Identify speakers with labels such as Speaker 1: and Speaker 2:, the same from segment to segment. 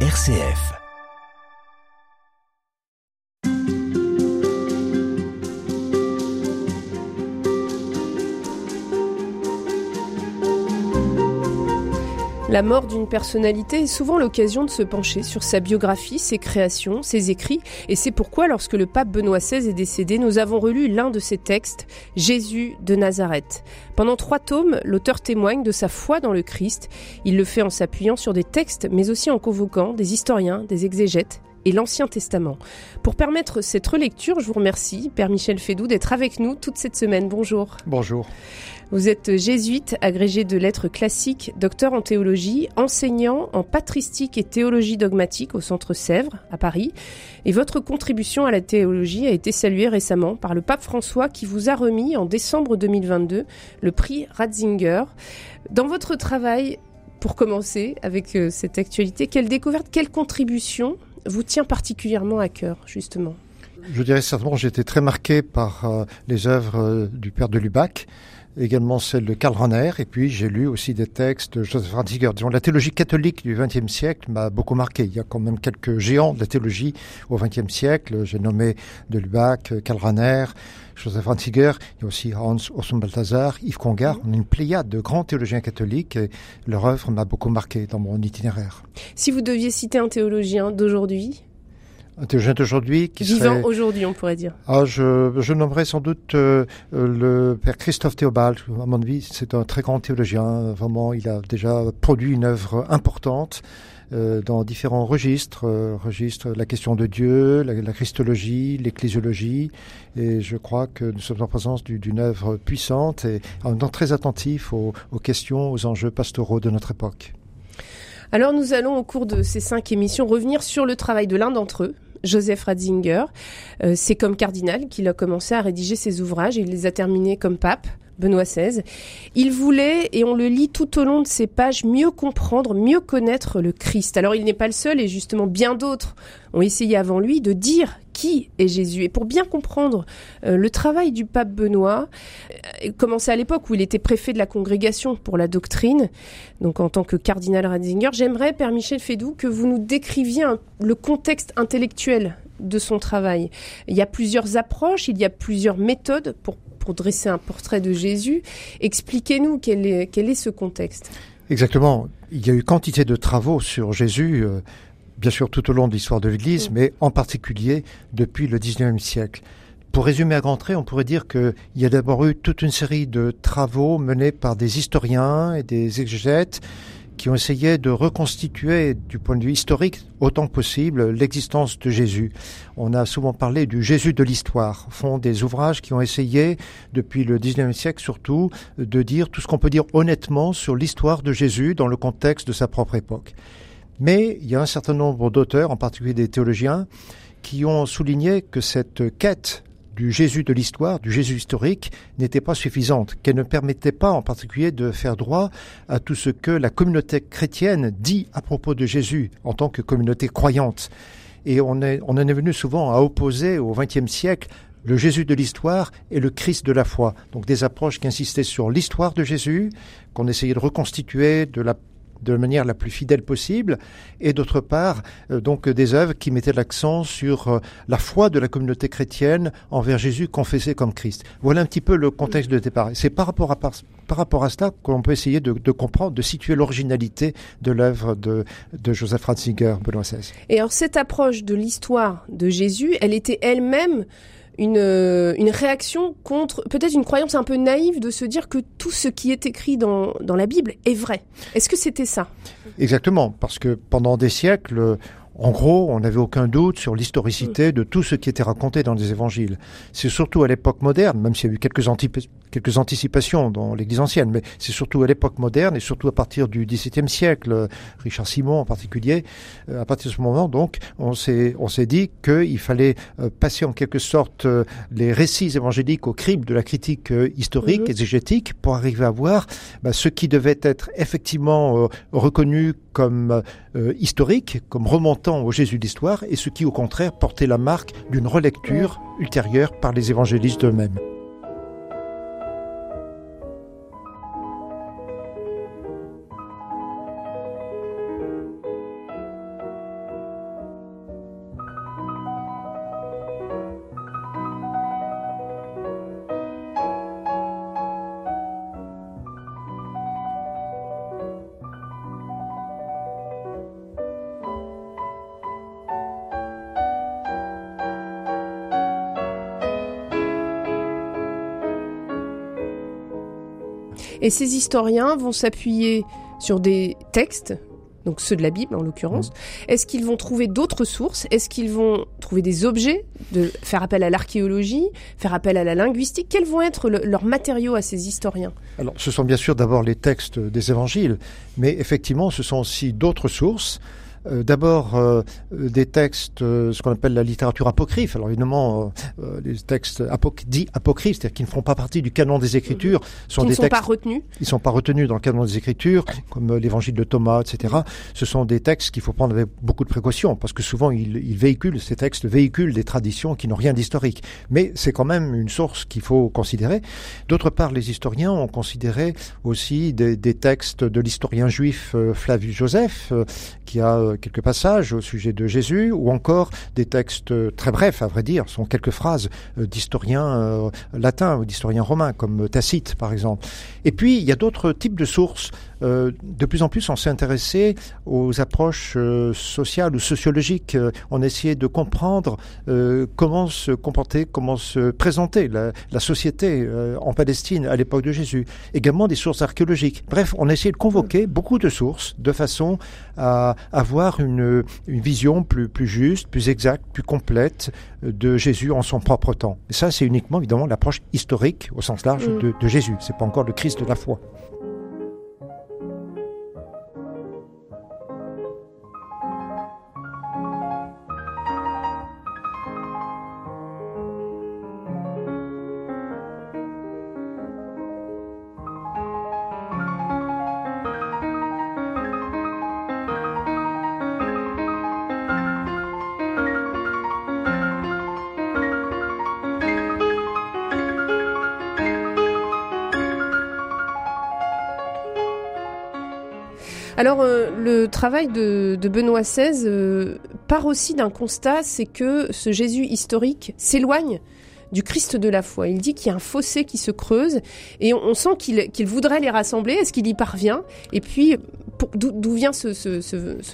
Speaker 1: RCF.
Speaker 2: La mort d'une personnalité est souvent l'occasion de se pencher sur sa biographie, ses créations, ses écrits, et c'est pourquoi lorsque le pape Benoît XVI est décédé, nous avons relu l'un de ses textes, Jésus de Nazareth. Pendant trois tomes, l'auteur témoigne de sa foi dans le Christ. Il le fait en s'appuyant sur des textes, mais aussi en convoquant des historiens, des exégètes, et l'Ancien Testament. Pour permettre cette relecture, je vous remercie, Père Michel Fédou, d'être avec nous toute cette semaine. Bonjour.
Speaker 3: Bonjour.
Speaker 2: Vous êtes jésuite, agrégé de lettres classiques, docteur en théologie, enseignant en patristique et théologie dogmatique au Centre Sèvres, à Paris. Et votre contribution à la théologie a été saluée récemment par le pape François qui vous a remis en décembre 2022 le prix Ratzinger. Dans votre travail, pour commencer avec euh, cette actualité, quelle découverte, quelle contribution vous tient particulièrement à cœur, justement
Speaker 3: Je dirais certainement j'ai été très marqué par euh, les œuvres euh, du père de Lubac, également celle de Karl Rahner, et puis j'ai lu aussi des textes de Joseph Ratzinger. Disons, la théologie catholique du XXe siècle m'a beaucoup marqué. Il y a quand même quelques géants de la théologie au XXe siècle. J'ai nommé de Lubac, Karl Rahner, Joseph Ratzinger, il y a aussi Hans Osson Balthasar, Yves Congar. On a une pléiade de grands théologiens catholiques et leur œuvre m'a beaucoup marqué dans mon itinéraire.
Speaker 2: Si vous deviez citer un théologien d'aujourd'hui
Speaker 3: d'aujourd'hui qui
Speaker 2: Vivant
Speaker 3: serait...
Speaker 2: aujourd'hui, on pourrait dire.
Speaker 3: Ah, je, je nommerais sans doute euh, le père Christophe Théobald. À mon avis, c'est un très grand théologien. Vraiment, il a déjà produit une œuvre importante euh, dans différents registres, euh, registres la question de Dieu, la, la christologie, l'ecclésiologie, et je crois que nous sommes en présence d'une œuvre puissante et en même temps très attentif aux, aux questions, aux enjeux pastoraux de notre époque.
Speaker 2: Alors nous allons au cours de ces cinq émissions revenir sur le travail de l'un d'entre eux, Joseph Ratzinger. Euh, c'est comme cardinal qu'il a commencé à rédiger ses ouvrages et il les a terminés comme pape. Benoît XVI. Il voulait, et on le lit tout au long de ces pages, mieux comprendre, mieux connaître le Christ. Alors il n'est pas le seul, et justement bien d'autres ont essayé avant lui de dire qui est Jésus. Et pour bien comprendre euh, le travail du pape Benoît, euh, commencé à l'époque où il était préfet de la congrégation pour la doctrine, donc en tant que cardinal Ratzinger, j'aimerais, Père Michel Fédou, que vous nous décriviez le contexte intellectuel de son travail. Il y a plusieurs approches, il y a plusieurs méthodes pour pour dresser un portrait de Jésus. Expliquez-nous quel est, quel est ce contexte.
Speaker 3: Exactement. Il y a eu quantité de travaux sur Jésus, euh, bien sûr tout au long de l'histoire de l'Église, mmh. mais en particulier depuis le 19e siècle. Pour résumer à grands traits, on pourrait dire qu'il y a d'abord eu toute une série de travaux menés par des historiens et des exégètes qui ont essayé de reconstituer du point de vue historique autant que possible l'existence de Jésus. On a souvent parlé du Jésus de l'histoire, font des ouvrages qui ont essayé, depuis le 19e siècle surtout, de dire tout ce qu'on peut dire honnêtement sur l'histoire de Jésus dans le contexte de sa propre époque. Mais il y a un certain nombre d'auteurs, en particulier des théologiens, qui ont souligné que cette quête du Jésus de l'histoire, du Jésus historique, n'était pas suffisante, qu'elle ne permettait pas en particulier de faire droit à tout ce que la communauté chrétienne dit à propos de Jésus en tant que communauté croyante. Et on, en est venu souvent à opposer au XXe siècle le Jésus de l'histoire et le Christ de la foi. Donc des approches qui insistaient sur l'histoire de Jésus, qu'on essayait de reconstituer de la de manière la plus fidèle possible, et d'autre part, euh, donc des œuvres qui mettaient l'accent sur euh, la foi de la communauté chrétienne envers Jésus confessé comme Christ. Voilà un petit peu le contexte de départ. C'est par rapport à par, par rapport à cela qu'on peut essayer de, de, comprendre, de situer l'originalité de l'œuvre de, de Joseph Ratzinger, Benoît XVI.
Speaker 2: Et alors cette approche de l'histoire de Jésus, elle était elle-même une, euh, une réaction contre peut-être une croyance un peu naïve de se dire que tout ce qui est écrit dans, dans la Bible est vrai. Est-ce que c'était ça?
Speaker 3: Exactement, parce que pendant des siècles, en gros, on n'avait aucun doute sur l'historicité de tout ce qui était raconté dans les évangiles. C'est surtout à l'époque moderne, même s'il y a eu quelques, quelques anticipations dans l'Église ancienne, mais c'est surtout à l'époque moderne et surtout à partir du XVIIe siècle, Richard Simon en particulier, euh, à partir de ce moment, donc, on s'est, on s'est dit qu'il fallait euh, passer en quelque sorte euh, les récits évangéliques au crible de la critique historique, mmh. exégétique, pour arriver à voir bah, ce qui devait être effectivement reconnu comme historique, comme remontant au Jésus d'histoire et ce qui au contraire portait la marque d'une relecture ultérieure par les évangélistes eux-mêmes.
Speaker 2: Et ces historiens vont s'appuyer sur des textes donc ceux de la Bible en l'occurrence. Mmh. Est-ce qu'ils vont trouver d'autres sources? Est-ce qu'ils vont trouver des objets, de faire appel à l'archéologie, faire appel à la linguistique? Quels vont être leurs matériaux à ces historiens?
Speaker 3: Alors, ce sont bien sûr d'abord les textes des évangiles, mais effectivement, ce sont aussi d'autres sources. Euh, d'abord euh, des textes, euh, ce qu'on appelle la littérature apocryphe. Alors évidemment, les textes dits apocryphes, c'est-à-dire qui ne font pas partie du canon des Écritures,
Speaker 2: sont qui des ne sont pas retenus.
Speaker 3: Ils ne sont pas retenus dans le canon des Écritures, comme l'Évangile de Thomas, etc. Ce sont des textes qu'il faut prendre avec beaucoup de précaution, parce que souvent ils, ils véhiculent ces textes véhiculent des traditions qui n'ont rien d'historique. Mais c'est quand même une source qu'il faut considérer. D'autre part, les historiens ont considéré aussi des, des textes de l'historien juif Flavius Joseph, qui a quelques passages au sujet de Jésus, ou encore des textes très brefs, à vrai dire, sont quelques phrases euh, d'historiens euh, latins ou d'historiens romains, comme Tacite par exemple. Et puis, il y a d'autres types de sources euh, de plus en plus, on s'est intéressé aux approches euh, sociales ou sociologiques. Euh, on essayait de comprendre comment se comporter, comment se présenter la, la société en Palestine à l'époque de Jésus. Également des sources archéologiques. Bref, on a essayé de convoquer beaucoup de sources de façon à avoir une, une vision plus, plus juste, plus exacte, plus complète de Jésus en son propre temps. Et ça, c'est uniquement évidemment l'approche historique au sens large mm. de, de Jésus. C'est pas encore le Christ de la foi.
Speaker 2: Alors, euh, le travail de, Benoît XVI euh, part aussi d'un constat, c'est que ce Jésus historique s'éloigne du Christ de la foi. Il dit qu'il y a un fossé qui se creuse et on, sent qu'il voudrait les rassembler. Est-ce qu'il y parvient? Et puis, d'où vient ce,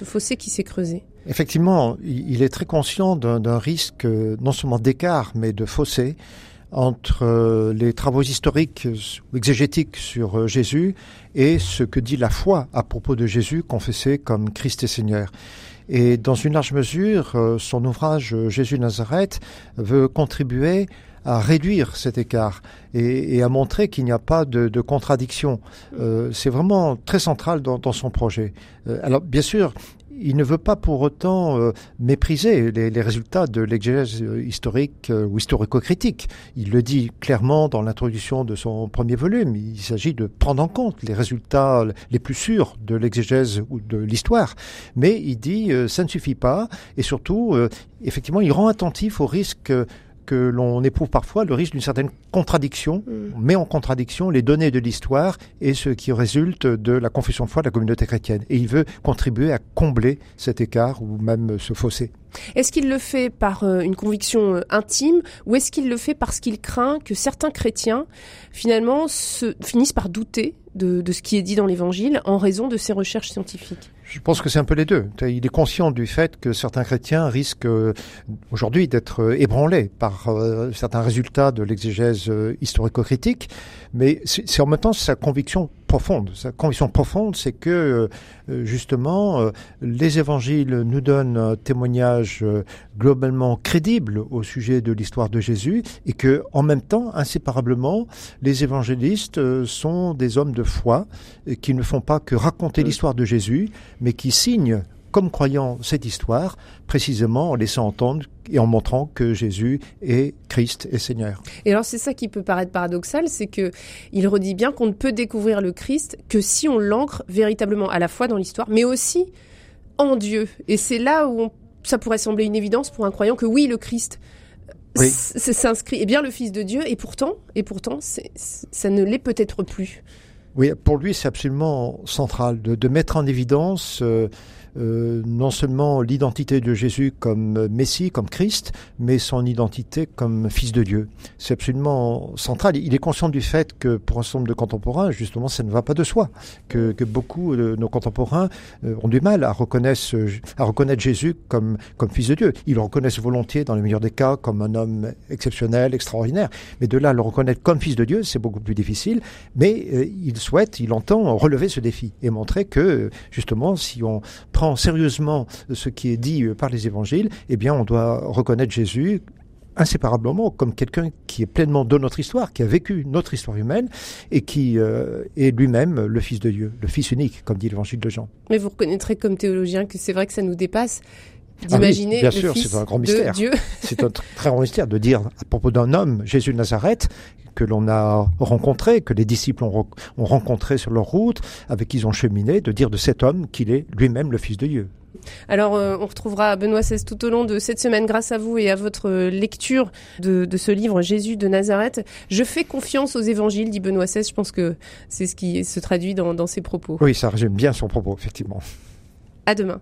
Speaker 2: fossé qui s'est creusé?
Speaker 3: Effectivement, il est très conscient d'un risque euh, non seulement d'écart, mais de fossé entre euh, les travaux historiques ou exégétiques sur euh, Jésus et ce que dit la foi à propos de Jésus confessé comme Christ et Seigneur. Et dans une large mesure, euh, son ouvrage Jésus Nazareth veut contribuer à réduire cet écart et, à montrer qu'il n'y a pas de, contradiction. c'est vraiment très central dans, dans son projet. alors bien sûr, il ne veut pas pour autant euh, mépriser les, résultats de l'exégèse euh, historique euh, ou historico-critique. Il le dit clairement dans l'introduction de son premier volume. Il s'agit de prendre en compte les résultats les plus sûrs de l'exégèse ou de l'histoire. Mais il dit ça ne suffit pas et surtout, effectivement, il rend attentif au risque que l'on éprouve parfois le risque d'une certaine contradiction. On mm. met en contradiction les données de l'histoire et ce qui résulte de la confession de foi de la communauté chrétienne. Et il veut contribuer à combler cet écart ou même ce fossé.
Speaker 2: Est-ce qu'il le fait par euh, une conviction euh, intime ou est-ce qu'il le fait parce qu'il craint que certains chrétiens finalement se, finissent par douter de, de ce qui est dit dans l'Évangile en raison de ses recherches scientifiques?
Speaker 3: Je pense que c'est un peu les deux. Il est conscient du fait que certains chrétiens risquent euh, aujourd'hui d'être ébranlés par certains résultats de l'exégèse historico-critique, mais c'est en même temps sa conviction profonde. Sa conviction profonde, c'est que euh, justement euh, les évangiles nous donnent un témoignage euh, globalement crédible au sujet de l'histoire de Jésus et que en même temps, inséparablement, les évangélistes sont des hommes de foi qui ne font pas que raconter l'histoire de Jésus, mais qui signent comme croyant cette histoire, précisément en laissant entendre et en montrant que Jésus est Christ et Seigneur.
Speaker 2: Et alors c'est ça qui peut paraître paradoxal, c'est que il redit bien qu'on ne peut découvrir le Christ que si on l'ancre véritablement à la fois dans l'histoire, mais aussi en Dieu. Et c'est là où ça pourrait sembler une évidence pour un croyant que oui, le Christ s'inscrit est bien le Fils de Dieu, et pourtant, et pourtant, ça ne l'est peut-être plus.
Speaker 3: Oui, pour lui, c'est absolument central de, mettre en évidence euh, euh, non seulement l'identité de Jésus comme Messie, comme Christ, mais son identité comme Fils de Dieu. C'est absolument central. Il est conscient du fait que pour un certain nombre de contemporains, justement, ça ne va pas de soi, que, que beaucoup de nos contemporains euh, ont du mal à reconnaître, Jésus comme, comme Fils de Dieu. Ils le reconnaissent volontiers, dans le meilleur des cas, comme un homme exceptionnel, extraordinaire. Mais de là le reconnaître comme Fils de Dieu, c'est beaucoup plus difficile. Mais euh, il souhaite, il entend relever ce défi et montrer que, justement, si on prend sérieusement ce qui est dit euh, par les évangiles, eh bien, on doit reconnaître Jésus inséparablement comme quelqu'un qui est pleinement de notre histoire, qui a vécu notre histoire humaine et qui euh, est lui-même le Fils de Dieu, le Fils unique, comme dit l'évangile de Jean.
Speaker 2: Mais vous reconnaîtrez comme théologien que c'est vrai que ça nous dépasse d'imaginer
Speaker 3: ah oui, bien sûr, c'est un grand mystère.
Speaker 2: Dieu.
Speaker 3: c'est un très grand mystère de dire à propos d'un homme, Jésus de Nazareth, que l'on a rencontré, que les disciples ont, ont rencontré sur leur route, avec qui ils ont cheminé, de dire de cet homme qu'il est lui-même le Fils de Dieu.
Speaker 2: Alors, euh, on retrouvera Benoît XVI tout au long de cette semaine grâce à vous et à votre lecture de, de, ce livre Jésus de Nazareth. Je fais confiance aux évangiles, dit Benoît XVI. Je pense que c'est ce qui se traduit dans, dans ses propos.
Speaker 3: Oui, ça résume bien son propos, effectivement.
Speaker 2: À demain.